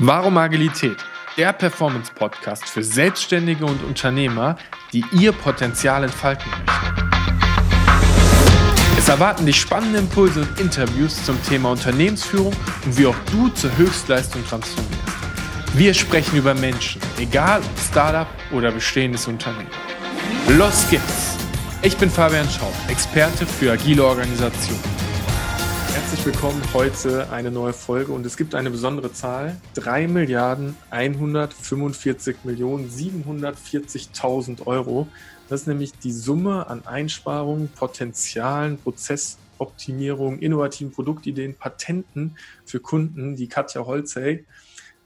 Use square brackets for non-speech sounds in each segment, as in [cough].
Warum Agilität? Der Performance-Podcast für Selbstständige und Unternehmer, die ihr Potenzial entfalten möchten. Es erwarten dich spannende Impulse und Interviews zum Thema Unternehmensführung und wie auch du zur Höchstleistung transformierst. Wir sprechen über Menschen, egal ob Startup oder bestehendes Unternehmen. Los geht's! Ich bin Fabian Schaub, Experte für agile Organisationen. Herzlich willkommen. Heute eine neue Folge und es gibt eine besondere Zahl. 3 Milliarden 145 Millionen 740.000 Euro. Das ist nämlich die Summe an Einsparungen, Potenzialen, Prozessoptimierung, innovativen Produktideen, Patenten für Kunden, die Katja Holzey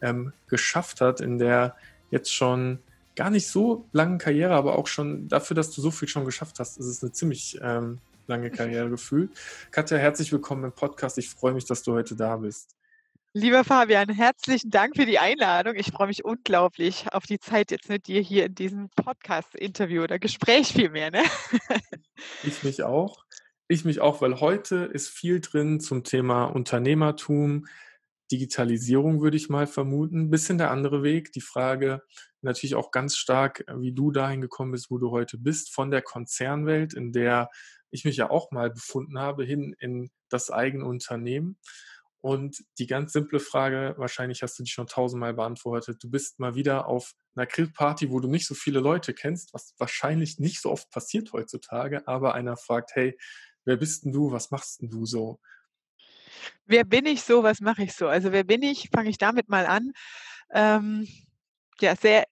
ähm, geschafft hat in der jetzt schon gar nicht so langen Karriere, aber auch schon dafür, dass du so viel schon geschafft hast, ist es eine ziemlich ähm, lange Karriere gefühlt. Katja, herzlich willkommen im Podcast. Ich freue mich, dass du heute da bist. Lieber Fabian, herzlichen Dank für die Einladung. Ich freue mich unglaublich auf die Zeit jetzt mit dir hier in diesem Podcast-Interview oder Gespräch vielmehr. Ne? [laughs] Ich mich auch. Ich mich auch, weil heute ist viel drin zum Thema Unternehmertum, Digitalisierung, würde ich mal vermuten. Ein bisschen der andere Weg. Die Frage natürlich auch ganz stark, wie du dahin gekommen bist, wo du heute bist, von der Konzernwelt, in der ich mich ja auch mal befunden habe, hin in das eigene Unternehmen. Und die ganz simple Frage, wahrscheinlich hast du die schon tausendmal beantwortet. Du bist mal wieder auf einer Grillparty, wo du nicht so viele Leute kennst, was wahrscheinlich nicht so oft passiert heutzutage, aber einer fragt, hey, wer bist denn du? Was machst denn du so? Wer bin ich so? Was mache ich so? Also wer bin ich? Fange ich damit mal an. Ähm, ja, sehr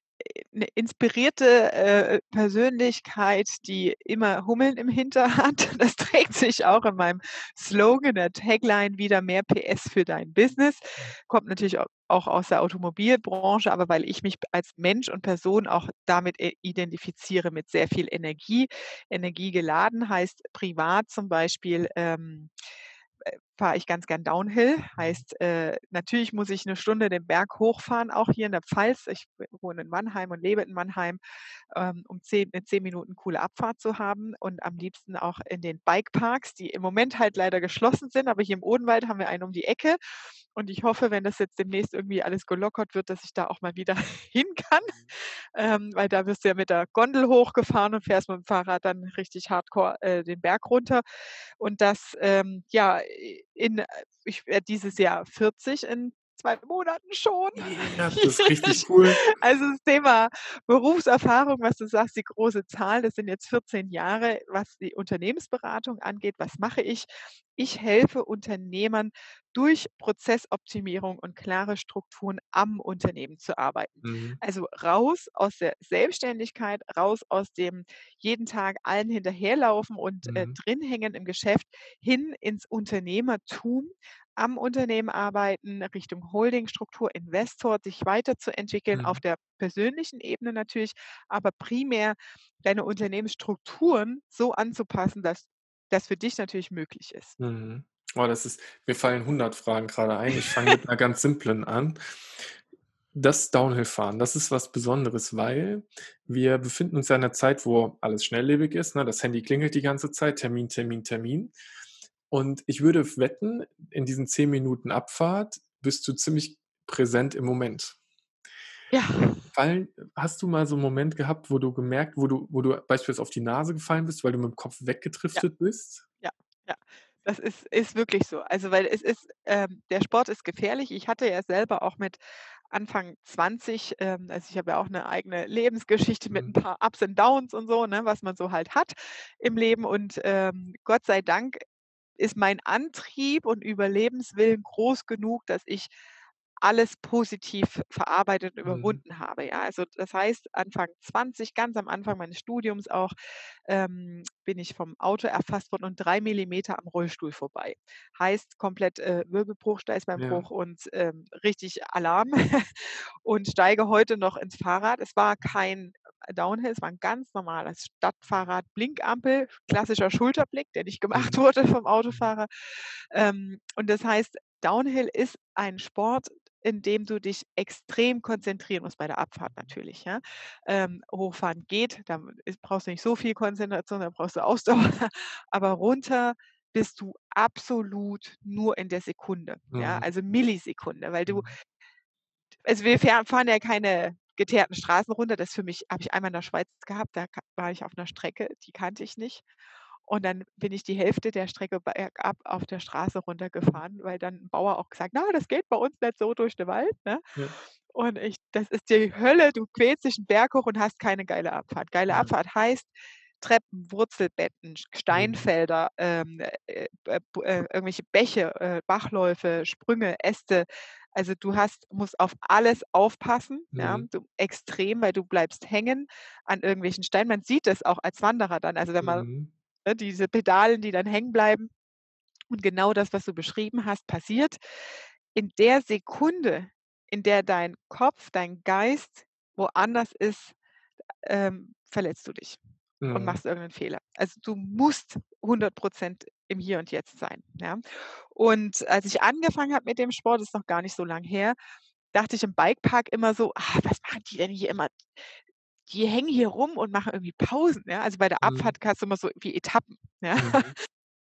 eine inspirierte äh, Persönlichkeit, die immer Hummeln im Hinter hat. [laughs] Das trägt sich auch in meinem Slogan, der Tagline wieder mehr PS für dein Business. Kommt natürlich auch aus der Automobilbranche, aber weil ich mich als Mensch und Person auch damit identifiziere mit sehr viel Energie. Energie geladen heißt privat zum Beispiel. Ähm, äh, fahre ich ganz gern Downhill. Heißt, äh, natürlich muss ich eine Stunde den Berg hochfahren, auch hier in der Pfalz. Ich wohne in Mannheim und lebe in Mannheim, ähm, um zehn, eine zehn Minuten coole Abfahrt zu haben und am liebsten auch in den Bikeparks, die im Moment halt leider geschlossen sind, aber hier im Odenwald haben wir einen um die Ecke. Und ich hoffe, wenn das jetzt demnächst irgendwie alles gelockert wird, dass ich da auch mal wieder [laughs] hin kann, ähm, weil da wirst du ja mit der Gondel hochgefahren und fährst mit dem Fahrrad dann richtig hardcore äh, den Berg runter. Und das, ähm, ja, in, äh, ich werde dieses Jahr 40 in zwei Monaten schon. Ja, [laughs] das ist richtig cool. Also das Thema Berufserfahrung, was du sagst, die große Zahl, das sind jetzt 14 Jahre, was die Unternehmensberatung angeht. Was mache ich? Ich helfe Unternehmern durch Prozessoptimierung und klare Strukturen am Unternehmen zu arbeiten. Mhm. Also raus aus der Selbstständigkeit, raus aus dem jeden Tag allen hinterherlaufen und äh, mhm. äh, drin im Geschäft, hin ins Unternehmertum, am Unternehmen arbeiten, Richtung Holdingstruktur, Investor, sich weiterzuentwickeln, mhm. auf der persönlichen Ebene natürlich, aber primär deine Unternehmensstrukturen so anzupassen, dass das für dich natürlich möglich ist. Mhm. Oh, das ist, mir fallen 100 Fragen gerade ein. Ich fange mit einer [laughs] ganz simplen an. Das Downhill-Fahren, das ist was Besonderes, weil wir befinden uns in einer Zeit, wo alles schnelllebig ist. Ne? Das Handy klingelt die ganze Zeit, Termin, Termin, Termin. Und ich würde wetten, in diesen zehn Minuten Abfahrt bist du ziemlich präsent im Moment. Ja. Fallen, hast du mal so einen Moment gehabt, wo du gemerkt, wo du, wo du beispielsweise auf die Nase gefallen bist, weil du mit dem Kopf weggetriftet ja. bist? Ja, ja. Das ist, ist wirklich so. Also, weil es ist, ähm, der Sport ist gefährlich. Ich hatte ja selber auch mit Anfang 20, ähm, also ich habe ja auch eine eigene Lebensgeschichte mit ein mhm. paar Ups und Downs und so, ne, was man so halt hat im Leben. Und ähm, Gott sei Dank ist mein Antrieb und Überlebenswillen groß genug, dass ich alles positiv verarbeitet und mhm. überwunden habe. Ja, also das heißt, Anfang 20, ganz am Anfang meines Studiums auch, ähm, bin ich vom Auto erfasst worden und drei Millimeter am Rollstuhl vorbei. Heißt komplett äh, Wirbelbruch, Steißbeinbruch ja. und ähm, richtig Alarm [laughs] und steige heute noch ins Fahrrad. Es war kein Downhill, es war ein ganz normales Stadtfahrrad, Blinkampel, klassischer Schulterblick, der nicht gemacht mhm. [laughs] wurde vom Autofahrer. Ähm, und das heißt, Downhill ist ein Sport, in dem du dich extrem konzentrieren musst, bei der Abfahrt natürlich. Ja? Ähm, hochfahren geht, da brauchst du nicht so viel Konzentration, da brauchst du [laughs] Ausdauer, aber runter bist du absolut nur in der Sekunde, mhm. ja, also Millisekunde, weil du mhm Also wir fahren ja keine geteerten Straßen runter. Das für mich habe ich einmal in der Schweiz gehabt, da war ich auf einer Strecke, die kannte ich nicht. Und dann bin ich die Hälfte der Strecke bergab auf der Straße runtergefahren, weil dann 'n Bauer auch gesagt: „Na, das geht bei uns nicht so durch den Wald“, ne? Ja. Und ich das ist die Hölle. Du quälst dich 'n Berg hoch und hast keine geile Abfahrt. Geile Ja. Abfahrt heißt Treppen, Wurzelbetten, Mhm. Steinfelder, ähm, äh, äh, äh, irgendwelche Bäche, äh, Bachläufe, Sprünge, Äste. Also, du hast musst auf alles aufpassen, ja, Mhm. du extrem, weil du bleibst hängen an irgendwelchen Steinen. Man sieht das auch als Wanderer dann, also wenn man Mhm. ne, diese Pedalen, die dann hängen bleiben. Und genau das, was du beschrieben hast, passiert. In der Sekunde, in der dein Kopf, dein Geist woanders ist, ähm, verletzt du dich und Mhm. machst irgend 'nen Fehler. Also, du musst 100 % im Hier und Jetzt sein, ja? Und als ich angefangen habe mit dem Sport, ist noch gar nicht so lang her, dachte ich im Bikepark immer so: „Ah, was machen die denn hier immer? Die hängen hier rum und machen irgendwie Pausen“, ja? Also, bei der Mhm. Abfahrt hast du immer so wie Etappen, ja? Mhm. [laughs]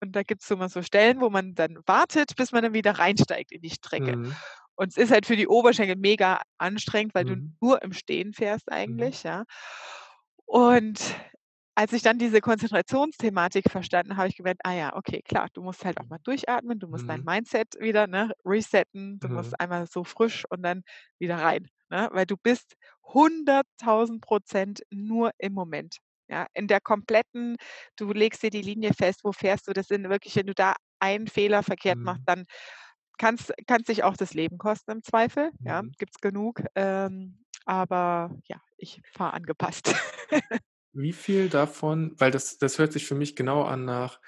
Und da gibt's immer so Stellen, wo man dann wartet, bis man dann wieder reinsteigt in die Strecke. Mhm. Und es ist halt für die Oberschenkel mega anstrengend, weil du Mhm. nur im Stehen fährst Mhm. eigentlich, ja? Und als ich dann diese Konzentrationsthematik verstanden, habe ich gemerkt: „Ah ja, okay, klar, du musst halt auch mal durchatmen, du musst dein Mhm. Mindset wieder, ne, resetten, du Mhm. musst einmal so frisch und dann wieder rein, ne? Weil du bist 100.000 % nur im Moment, ja? In der kompletten du legst dir die Linie fest, wo fährst du? Das sind wirklich wenn du da einen Fehler verkehrt machst, Mhm. dann kann's kann's dich auch das Leben kosten im Zweifel, ja, Mhm. gibt's genug. Ähm, aber ja, ich fahre angepasst. [laughs] Wie viel davon weil das das hört sich für mich genau an nach: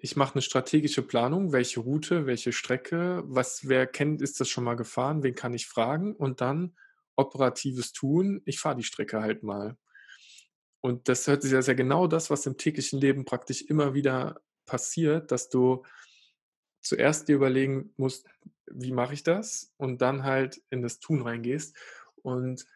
Ich mache 'ne strategische Planung, welche Route, welche Strecke, was wer kennt ist das schon mal gefahren, wen kann ich fragen? Und dann operatives Tun, ich fahre die Strecke halt mal. Und das hört sich ja genau das, was im täglichen Leben praktisch immer wieder passiert, dass du zuerst dir überlegen musst: „Wie mache ich das?“ Und dann halt in das Tun reingehst. Und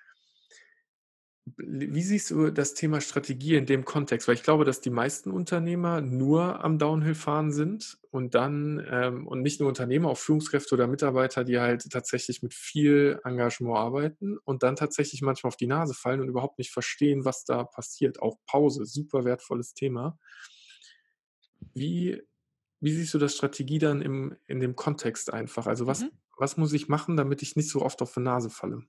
wie siehst du das Thema Strategie in dem Kontext? Weil ich glaube, dass die meisten Unternehmer nur am Downhill-Fahren sind und dann ähm, und nicht nur Unternehmer, auch Führungskräfte oder Mitarbeiter, die halt tatsächlich mit viel Engagement arbeiten und dann tatsächlich manchmal auf die Nase fallen und überhaupt nicht verstehen, was da passiert. Auch Pause, super wertvolles Thema. Wie wie siehst du das Strategie dann im in dem Kontext einfach? Also, Mhm. was was muss ich machen, damit ich nicht so oft auf die Nase falle?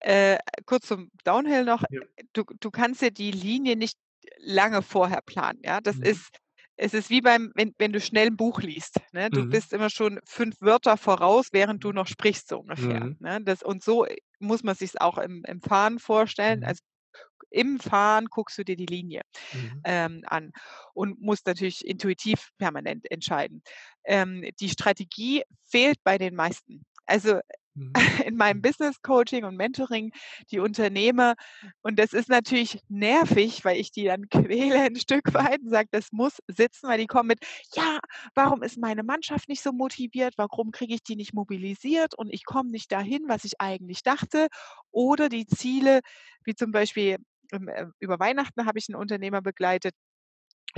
Äh, kurz zum Downhill noch. Ja. Du du kannst dir die Linie nicht lange vorher planen, ja? Das Mhm. ist es ist wie beim wenn wenn du schnell 'n Buch liest, ne? Du Mhm. bist immer schon 5 Wörter voraus, während du Mhm. noch sprichst, so ungefähr, Mhm. ne? Das und so muss man sich's auch im im Fahren vorstellen. Mhm. Also, im Fahren guckst du dir die Linie, Mhm. ähm, an und musst natürlich intuitiv permanent entscheiden. Ähm, die Strategie fehlt bei den meisten. Also. [laughs] [laughs] in meinem. Business Coaching und Mentoring, die Unternehmer und das ist natürlich nervig, weil ich die dann [laughs] quäle 'n Stück weit und sage: „Das muss sitzen“, weil die kommen mit: „Ja, warum ist meine Mannschaft nicht so motiviert? Warum kriege ich die nicht mobilisiert und ich komme nicht dahin, was ich eigentlich dachte?“ Oder die Ziele, wie zum Beispiel, ähm, äh, über Weihnachten habe ich 'n Unternehmer begleitet,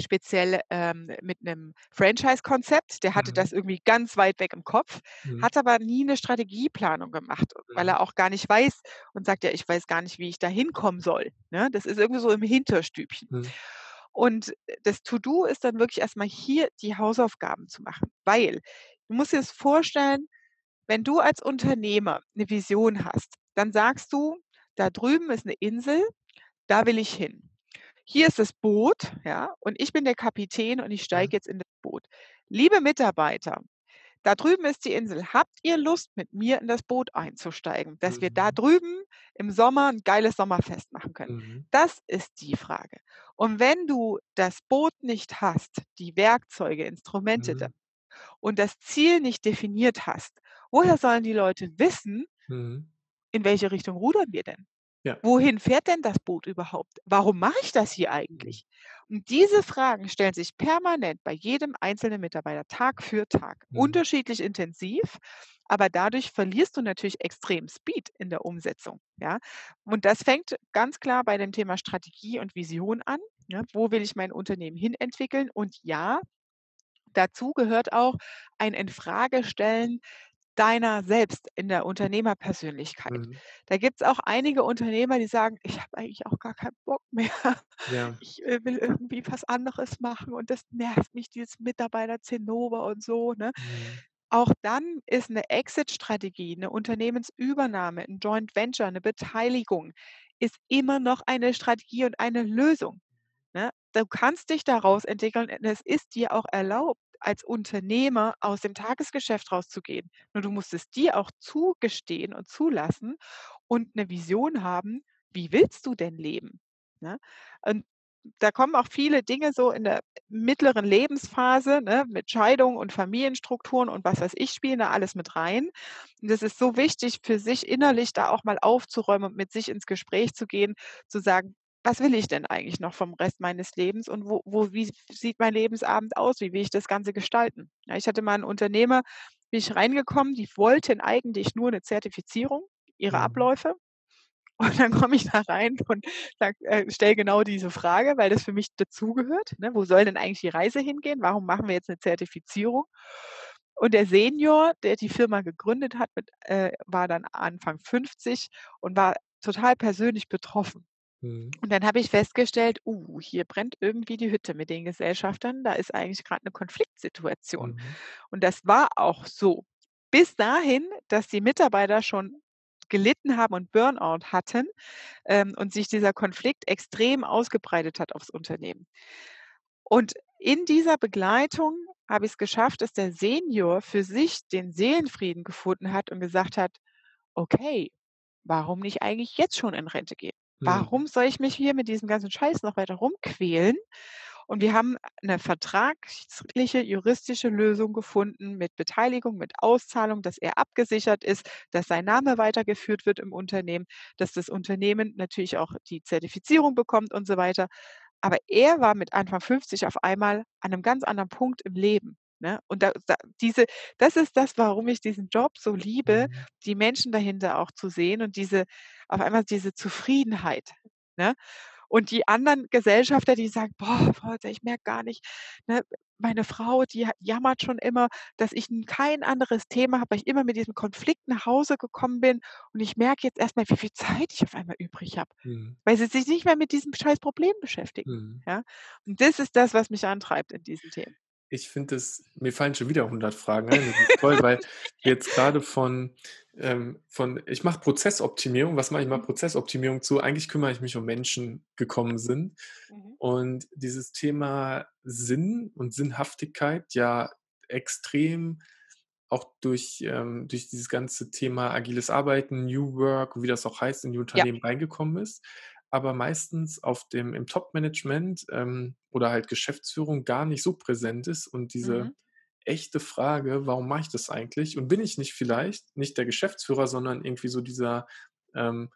speziell, ähm, mit 'nem Franchise-Konzept. Der hatte Mhm. das irgendwie ganz weit weg im Kopf, Mhm. hat aber nie 'ne Strategieplanung gemacht, weil Mhm. er auch gar nicht weiß und sagt: „Ja, ich weiß gar nicht, wie ich da hinkommen soll“, ne? Das ist irgendwie so im Hinterstübchen. Mhm. Und das To-do ist dann wirklich erst mal hier die Hausaufgaben zu machen, weil du musst dir das vorstellen, wenn du als Unternehmer 'ne Vision hast, dann sagst du: „Da drüben ist 'ne Insel, da will ich hin. Hier ist das Boot, ja, und ich bin der Kapitän und ich Mhm. steige jetzt in das Boot. Liebe Mitarbeiter, da drüben ist die Insel. Habt ihr Lust, mit mir in das Boot einzusteigen, dass wir da Mhm. drüben im Sommer 'n geiles Sommerfest machen können?“ Mhm. Das ist die Frage. Und wenn du das Boot nicht hast, die Werkzeuge, Instrumente da Mhm. und das Ziel nicht definiert hast, woher sollen die Leute wissen Mhm. in welche Richtung rudern wir denn? Ja. Wohin fährt denn das Boot überhaupt? Warum mache ich das hier Mhm. eigentlich? Und diese Fragen stellen sich permanent bei jedem einzelnen Mitarbeiter Tag für Tag, Mhm. unterschiedlich intensiv, aber dadurch verlierst du natürlich extrem Speed in der Umsetzung, ja? Und das fängt ganz klar bei dem Thema Strategie und Vision an, ne? Wo will ich mein Unternehmen hin entwickeln? Und ja, dazu gehört auch ein Infragestellen deiner selbst in der Unternehmerpersönlichkeit. Mhm. Da gibt es auch einige Unternehmer, die sagen, ich habe eigentlich auch gar keinen Bock mehr. Ja. [laughs] Ich äh, will irgendwie was anderes machen und das nervt mich, dieses Mitarbeiter-Zinnober und so. Ne? Mhm. Auch dann ist eine Exit-Strategie, eine Unternehmensübernahme, ein Joint Venture, eine Beteiligung ist immer noch eine Strategie und eine Lösung. Ne? Du kannst dich daraus entwickeln und es ist dir auch erlaubt, als Unternehmer aus dem Tagesgeschäft rauszugehen. Nur du musst es dir auch zugestehen und zulassen und eine Vision haben, wie willst du denn leben? Ne? Und da kommen auch viele Dinge so in der mittleren Lebensphase ne, mit Scheidung und Familienstrukturen und was weiß ich, spielen da alles mit rein. Und es ist so wichtig für sich innerlich da auch mal aufzuräumen und mit sich ins Gespräch zu gehen, zu sagen, was will ich denn eigentlich noch vom Rest meines Lebens und wo, wo, wie sieht mein Lebensabend aus? Wie will ich das Ganze gestalten? Ja, ich hatte mal einen Unternehmer, bin ich reingekommen, die wollten eigentlich nur eine Zertifizierung, ihre Mhm. Abläufe. [laughs] Und dann komme ich da rein und äh, stelle genau diese Frage, weil das für mich dazugehört. Ne? Wo soll denn eigentlich die Reise hingehen? Warum machen wir jetzt eine Zertifizierung? Und der Senior, der die Firma gegründet hat, mit, äh, war dann Anfang 50 und war total persönlich betroffen. Mhm. Und dann habe ich festgestellt, uh, hier brennt irgendwie die Hütte mit den Gesellschaftern. Da ist eigentlich gerade eine Konfliktsituation. Mhm. Und das war auch so. Bis dahin, dass die Mitarbeiter schon gelitten haben und Burnout hatten ähm, und sich dieser Konflikt extrem ausgebreitet hat aufs Unternehmen. Und in dieser Begleitung habe ich es geschafft, dass der Senior für sich den Seelenfrieden gefunden hat und gesagt hat, okay, warum nicht eigentlich jetzt schon in Rente gehen? Mhm. Warum soll ich mich hier mit diesem ganzen Scheiß noch weiter rumquälen? Und wir haben eine vertragliche, juristische Lösung gefunden mit Beteiligung, mit Auszahlung, dass er abgesichert ist, dass sein Name weitergeführt wird im Unternehmen, dass das Unternehmen natürlich auch die Zertifizierung bekommt und so weiter. Aber er war mit Anfang 50 auf einmal an einem ganz anderen Punkt im Leben. Ne? Und da, da, diese, das ist das, warum ich diesen Job so liebe, Mhm. die Menschen dahinter auch zu sehen und diese, auf einmal diese Zufriedenheit. Ne? Und die anderen Gesellschafter, die sagen, boah, ich merke gar nicht, ne, meine Frau, die jammert schon immer, dass ich kein anderes Thema habe, weil ich immer mit diesem Konflikt nach Hause gekommen bin. Und ich merke jetzt erstmal, wie viel Zeit ich auf einmal übrig habe, Mhm. weil sie sich nicht mehr mit diesem scheiß Problem beschäftigen. Mhm. Ja? Und das ist das, was mich antreibt in diesen Themen. Ich finde es, mir fallen schon wieder 100 Fragen ein. Das ist toll, weil jetzt gerade von, ähm, von ich mache Prozessoptimierung, was mache ich mal Mhm. Prozessoptimierung zu? Eigentlich kümmere ich mich um Menschen gekommen sind. Mhm. Und dieses Thema Sinn und Sinnhaftigkeit ja extrem auch durch, ähm, durch dieses ganze Thema agiles Arbeiten, New Work, wie das auch heißt, in die Ja. Unternehmen reingekommen ist, aber meistens auf dem, im Top-Management ähm, oder halt Geschäftsführung gar nicht so präsent ist und diese Mhm. echte Frage, warum mache ich das eigentlich? Und bin ich nicht vielleicht nicht der Geschäftsführer, sondern irgendwie so dieser ähm,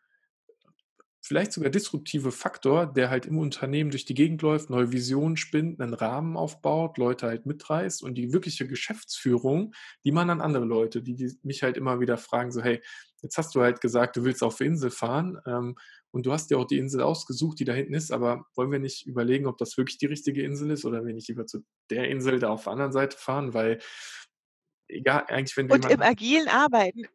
vielleicht sogar disruptive Faktor, der halt im Unternehmen durch die Gegend läuft, neue Visionen spinnt, einen Rahmen aufbaut, Leute halt mitreißt und die wirkliche Geschäftsführung, die man an andere Leute, die, die mich halt immer wieder fragen, so hey, jetzt hast du halt gesagt, du willst auf die Insel fahren ähm, und du hast dir auch die Insel ausgesucht, die da hinten ist, aber wollen wir nicht überlegen, ob das wirklich die richtige Insel ist oder wir nicht lieber zu der Insel da auf der anderen Seite fahren, weil egal, eigentlich wenn du Und im agilen Arbeiten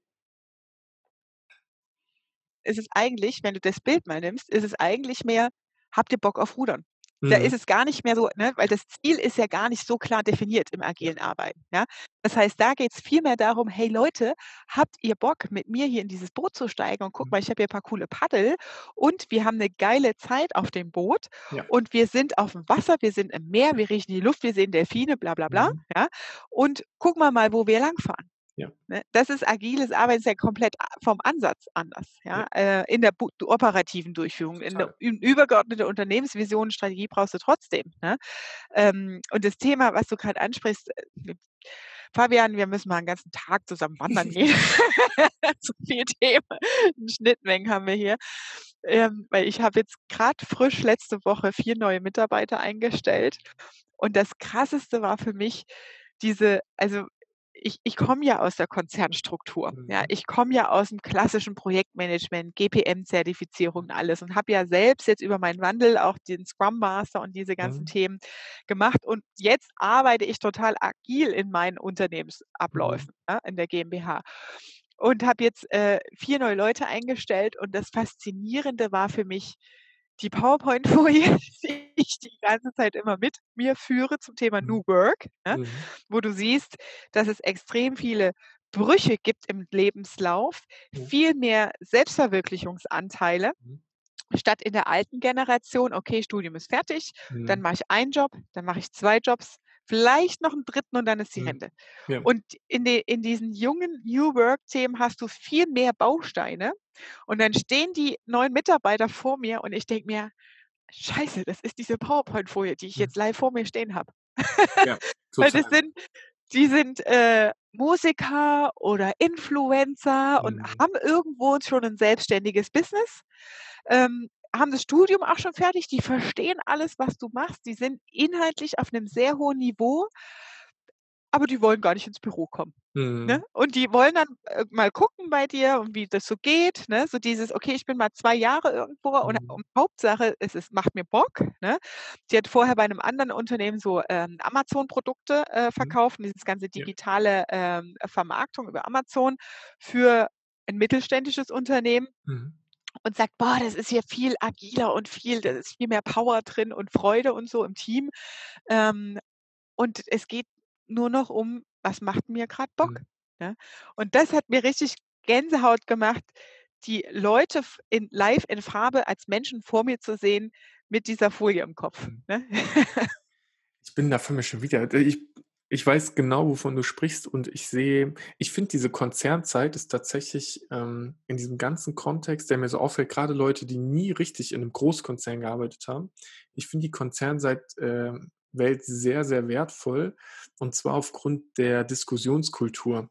ist es eigentlich, wenn du das Bild mal nimmst, ist es eigentlich mehr, habt ihr Bock auf Rudern? Da ist Mhm. es gar nicht mehr so, ne, weil das Ziel ist ja gar nicht so klar definiert im agilen Arbeiten. Ja? Das heißt, da geht es vielmehr darum, hey Leute, habt ihr Bock, mit mir hier in dieses Boot zu steigen? Und guck Mhm. mal, ich habe hier ein paar coole Paddel und wir haben eine geile Zeit auf dem Boot Ja. und wir sind auf dem Wasser, wir sind im Meer, wir riechen die Luft, wir sehen Delfine, bla bla bla. Mhm. Ja? Und guck mal mal, wo wir langfahren. Ja. Ne? Das ist agiles Arbeiten, ist ja komplett vom Ansatz anders. Ja? Ja. Äh, in der operativen Durchführung, in der Total. ü- übergeordnete Unternehmensvision, Strategie brauchst du trotzdem. Ne? Ähm, und das Thema, was du gerade ansprichst, äh, Fabian, wir müssen mal einen ganzen Tag zusammen wandern gehen. [laughs] [laughs] so viel Themen, Schnittmengen haben wir hier. Ähm, weil ich habe jetzt gerade frisch letzte Woche vier neue Mitarbeiter eingestellt. Und das Krasseste war für mich diese, also ich, ich komme ja aus der Konzernstruktur. Mhm. Ja, ich komme ja aus dem klassischen Projektmanagement, GPM-Zertifizierung und alles und habe ja selbst jetzt über meinen Wandel auch den Scrum Master und diese ganzen mhm. Themen gemacht. Und jetzt arbeite ich total agil in meinen mhm. Unternehmensabläufen mhm. ja, in der GmbH und habe jetzt äh, vier neue Leute eingestellt. Und das Faszinierende war für mich, die PowerPoint-Folie, [laughs] die ich die ganze Zeit immer mit mir führe zum Thema mhm. New Work, ne? mhm. wo du siehst, dass es extrem viele Brüche gibt im Lebenslauf, mhm. viel mehr Selbstverwirklichungsanteile. Mhm. Statt in der alten Generation, okay, Studium ist fertig, dann mhm. mache ich einen Job, dann mache ich zwei Jobs, vielleicht noch einen dritten und dann ist die mhm. Rente. Ja. Und in, die, in diesen jungen New Work-Themen hast du viel mehr Bausteine. Und dann stehen die neuen Mitarbeiter vor mir und ich denke mir, scheiße, das ist diese PowerPoint-Folie, die ich jetzt live vor mir stehen habe. Ja, [laughs] Weil das sind, die sind äh, Musiker oder Influencer mhm. und haben irgendwo schon ein selbstständiges Business. Ähm, haben das Studium auch schon fertig, die verstehen alles, was du machst, die sind inhaltlich auf einem sehr hohen Niveau, aber die wollen gar nicht ins Büro kommen. Ne? Mhm. Ne? Und die wollen dann äh, mal gucken bei dir und wie das so geht. Ne? So dieses, okay, ich bin mal zwei Jahre irgendwo mhm. und, und Hauptsache es ist, macht mir Bock. Ne? Die hat vorher bei einem anderen Unternehmen so ähm, Amazon-Produkte äh, mhm. verkauft, mhm. dieses ganze digitale ähm, Vermarktung über Amazon für ein mittelständisches Unternehmen. Mhm und sagt, boah, das ist hier viel agiler und viel, da ist viel mehr Power drin und Freude und so im Team. Ähm, und es geht nur noch um, was macht mir gerade Bock. Mhm. Ne? Und das hat mir richtig Gänsehaut gemacht, die Leute in, live in Farbe als Menschen vor mir zu sehen mit dieser Folie im Kopf. Mhm. Ne? ich bin da für mich schon wieder. Ich ich weiß genau, wovon du sprichst und ich sehe ich finde, diese Konzernzeit ist tatsächlich, ähm, in diesem ganzen Kontext, der mir so auffällt, gerade Leute, die nie richtig in einem Großkonzern gearbeitet haben. Ich finde die Konzernzeit äh, Welt sehr, sehr wertvoll und zwar aufgrund der Diskussionskultur.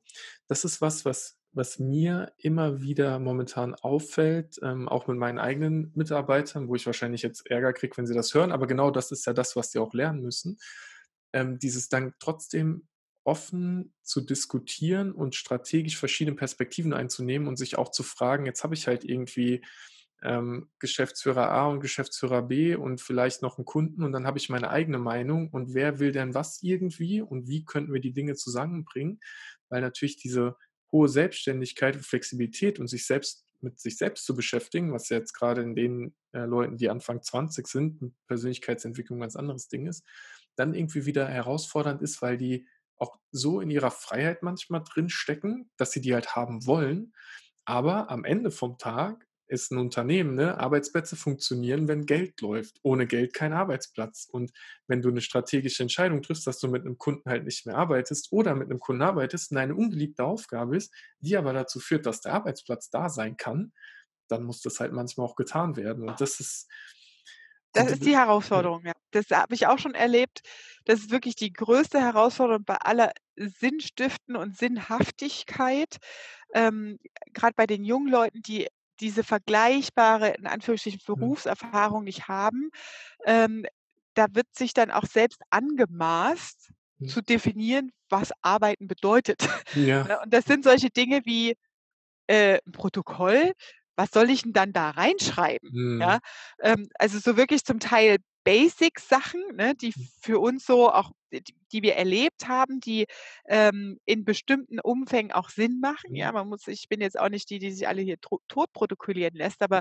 Das ist was, was was mir immer wieder momentan auffällt, ähm, auch mit meinen eigenen Mitarbeitern, wo ich wahrscheinlich jetzt Ärger kriege, wenn sie das hören, aber genau das ist ja das, was sie auch lernen müssen ähm, dieses dann trotzdem offen zu diskutieren und strategisch verschiedene Perspektiven einzunehmen und sich auch zu fragen, jetzt habe ich halt irgendwie ähm, Geschäftsführer A und Geschäftsführer B und vielleicht noch einen Kunden und dann habe ich meine eigene Meinung und wer will denn was irgendwie und wie könnten wir die Dinge zusammenbringen, weil natürlich diese hohe Selbstständigkeit und Flexibilität und sich selbst mit sich selbst zu beschäftigen, was jetzt gerade in den äh, Leuten, die Anfang 20 sind, mit Persönlichkeitsentwicklung ein ganz anderes Ding ist, dann irgendwie wieder herausfordernd ist, weil die auch so in ihrer Freiheit manchmal drin stecken, dass sie die halt haben wollen. Aber am Ende vom Tag ist ein Unternehmen, ne? Arbeitsplätze funktionieren, wenn Geld läuft. Ohne Geld kein Arbeitsplatz. Und wenn du eine strategische Entscheidung triffst, dass du mit einem Kunden halt nicht mehr arbeitest oder mit einem Kunden arbeitest und eine ungeliebte Aufgabe ist, die aber dazu führt, dass der Arbeitsplatz da sein kann, dann muss das halt manchmal auch getan werden. Und das ist, das ist die Herausforderung, ja. Das habe ich auch schon erlebt. Das ist wirklich die größte Herausforderung bei aller Sinnstiften und Sinnhaftigkeit. Ähm, Gerade bei den jungen Leuten, die diese vergleichbare, in Anführungsstrichen, mhm. Berufserfahrung nicht haben, ähm, da wird sich dann auch selbst angemaßt, mhm. zu definieren, was Arbeiten bedeutet. Ja. Ne, und das sind solche Dinge wie äh, ein Protokoll, was soll ich denn dann da reinschreiben? Mhm. Ja, ähm, also so wirklich zum Teil Basic-Sachen, ne, die hm. für uns so auch, die, die wir erlebt haben, die ähm, in bestimmten Umfängen auch Sinn machen. Ja, mhm. man muss, ich bin jetzt auch nicht die, die sich alle hier tot protokollieren lässt, aber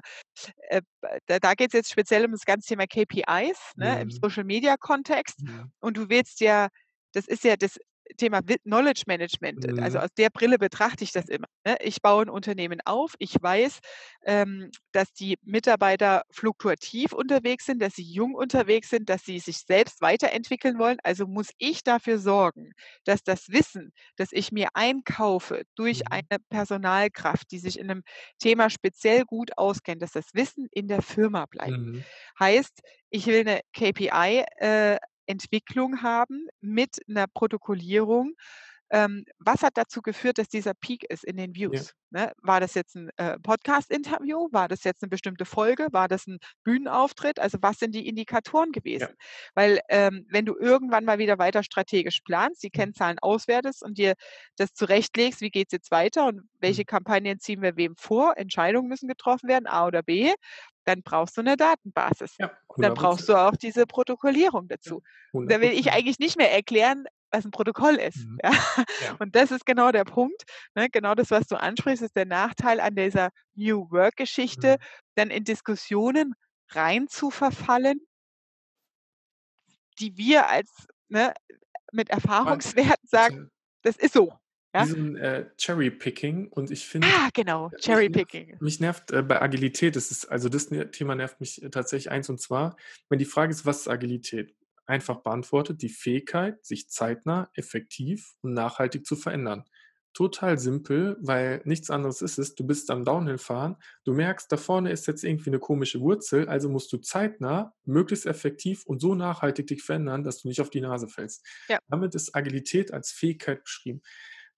äh, da, da geht es jetzt speziell um das ganze Thema KPIs ne, mhm. im Social-Media-Kontext. Mhm. Und du willst ja, das ist ja das Thema Knowledge Management, also mhm. also aus der Brille betrachte ich das immer. Ne? Ich baue ein Unternehmen auf, ich weiß, ähm, dass die Mitarbeiter fluktuativ unterwegs sind, dass sie jung unterwegs sind, dass sie sich selbst weiterentwickeln wollen. Also muss ich dafür sorgen, dass das Wissen, das ich mir einkaufe durch mhm. eine Personalkraft, die sich in einem Thema speziell gut auskennt, dass das Wissen in der Firma bleibt. Mhm. Heißt, ich will eine KPI äh, Entwicklung haben mit einer Protokollierung, ähm, was hat dazu geführt, dass dieser Peak ist in den Views? Ja. Ne? War das jetzt ein äh, Podcast-Interview? War das jetzt eine bestimmte Folge? War das ein Bühnenauftritt? Also was sind die Indikatoren gewesen? Ja. Weil ähm, wenn du irgendwann mal wieder weiter strategisch planst, die mhm. Kennzahlen auswertest und dir das zurechtlegst, wie geht es jetzt weiter und welche mhm. Kampagnen ziehen wir wem vor, Entscheidungen müssen getroffen werden, A oder B, dann brauchst du eine Datenbasis. Ja, dann brauchst du auch diese Protokollierung dazu. Da will ich eigentlich nicht mehr erklären, was ein Protokoll ist. Mhm. Ja? Ja. Und das ist genau der Punkt. Ne? Genau das, was du ansprichst, ist der Nachteil an dieser New Work-Geschichte, mhm. dann in Diskussionen rein zu verfallen, die wir als ne, mit Erfahrungswerten sagen, das ist so. Ja? Diesen äh, Cherry-Picking und ich finde. Ah, genau, Cherry-Picking. Mich nervt, äh, bei Agilität, das ist, also das ne, Thema nervt mich äh, tatsächlich eins und zwar, wenn die Frage ist, was ist Agilität? Einfach beantwortet, die Fähigkeit, sich zeitnah, effektiv und nachhaltig zu verändern. Total simpel, weil nichts anderes ist es. Du bist am Downhill-Fahren, du merkst, da vorne ist jetzt irgendwie eine komische Wurzel, also musst du zeitnah, möglichst effektiv und so nachhaltig dich verändern, dass du nicht auf die Nase fällst. Ja. Damit ist Agilität als Fähigkeit beschrieben.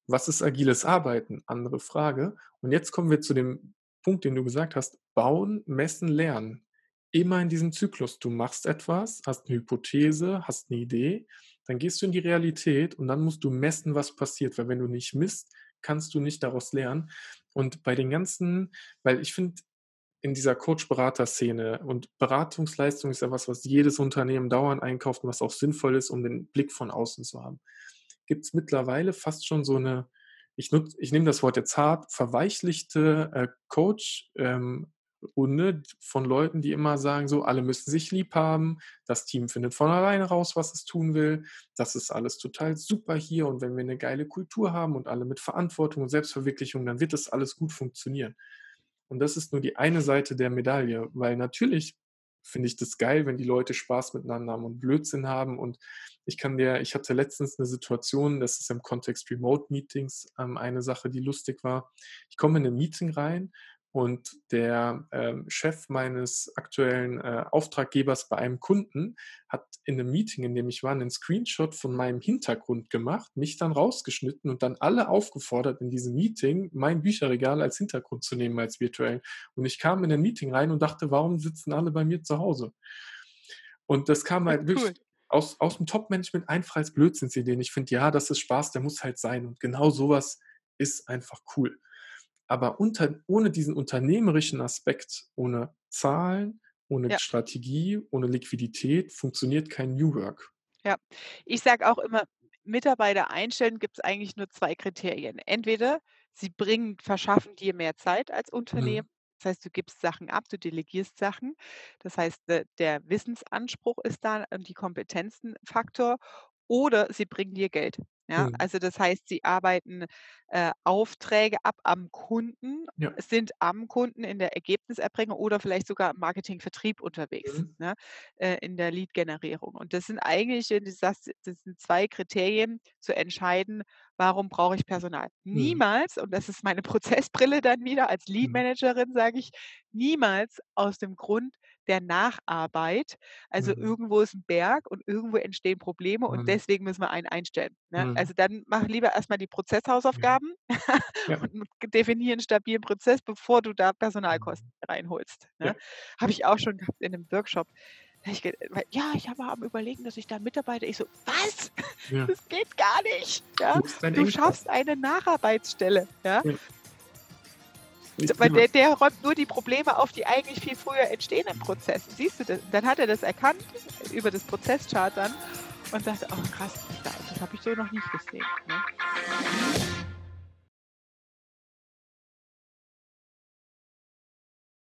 Was ist agiles Arbeiten? Andere Frage. Und jetzt kommen wir zu dem Punkt, den du gesagt hast. Bauen, messen, lernen. Immer in diesem Zyklus. Du machst etwas, hast eine Hypothese, hast eine Idee, dann gehst du in die Realität und dann musst du messen, was passiert. Weil wenn du nicht misst, kannst du nicht daraus lernen. Und bei den ganzen, weil ich finde, in dieser Coach-Berater-Szene und Beratungsleistung ist ja was, was jedes Unternehmen dauernd einkauft und was auch sinnvoll ist, um den Blick von außen zu haben gibt es mittlerweile fast schon so eine, ich, nutz, ich nehme das Wort jetzt hart, verweichlichte äh, Coach. Ähm, von Leuten, die immer sagen, so, alle müssen sich lieb haben, das Team findet von alleine raus, was es tun will, das ist alles total super hier und wenn wir eine geile Kultur haben und alle mit Verantwortung und Selbstverwirklichung, dann wird das alles gut funktionieren. Und das ist nur die eine Seite der Medaille, weil natürlich finde ich das geil, wenn die Leute Spaß miteinander haben und Blödsinn haben. Und ich kann dir, ich hatte letztens eine Situation, das ist im Kontext Remote Meetings ähm, eine Sache, die lustig war. Ich komme in ein Meeting rein und der ähm, Chef meines aktuellen äh, Auftraggebers bei einem Kunden hat in einem Meeting, in dem ich war, einen Screenshot von meinem Hintergrund gemacht, mich dann rausgeschnitten und dann alle aufgefordert, in diesem Meeting mein Bücherregal als Hintergrund zu nehmen, als virtuell. Und ich kam in ein Meeting rein und dachte, warum sitzen alle bei mir zu Hause? Und das kam halt cool. wirklich aus, aus dem Top-Management einfach als Blödsinnsideen. Ich finde, ja, das ist Spaß, der muss halt sein. Und genau sowas ist einfach cool. Aber unter, ohne diesen unternehmerischen Aspekt, ohne Zahlen, ohne ja. Strategie, ohne Liquidität funktioniert kein New Work. Ja, ich sage auch immer, Mitarbeiter einstellen gibt es eigentlich nur zwei Kriterien. Entweder sie bringen, verschaffen dir mehr Zeit als mhm. Unternehmen. Mhm. Das heißt, du gibst Sachen ab, du delegierst Sachen. Das heißt, der Wissensanspruch ist da und die Kompetenzenfaktor. Oder sie bringen dir Geld. Ja, also das heißt, sie arbeiten äh, Aufträge ab am Kunden, ja. sind am Kunden in der Ergebniserbringung oder vielleicht sogar im Marketing-Vertrieb unterwegs, mhm. ne, äh, in der Lead-Generierung. Und das sind eigentlich, das, das sind zwei Kriterien zu entscheiden, warum brauche ich Personal. Mhm. Niemals, und das ist meine [laughs] Prozessbrille dann wieder als mhm. Lead-Managerin, sage ich, niemals aus dem Grund, der Nacharbeit. Also mhm. irgendwo ist ein Berg und irgendwo entstehen Probleme und mhm. deswegen müssen wir einen einstellen. Ne? Mhm. Also dann mach lieber erstmal die Prozesshausaufgaben [laughs] ja. und definiere einen stabilen Prozess, bevor du da Personalkosten mhm. reinholst. Ne? Ja. Habe ich auch schon gehabt in einem Workshop. Ich, ja, ich habe am überlegen, dass ich da mitarbeite. Ich so, was? [laughs] Ja. Das geht gar nicht. Ja? Du schaffst eine Nacharbeitsstelle. Ja? ja. Weil der, der räumt nur die Probleme auf, die eigentlich viel früher entstehen im Prozess. Siehst du das? Dann hat er das erkannt über das Prozesschart dann und sagte, oh krass, das habe ich so noch nicht gesehen. Ne?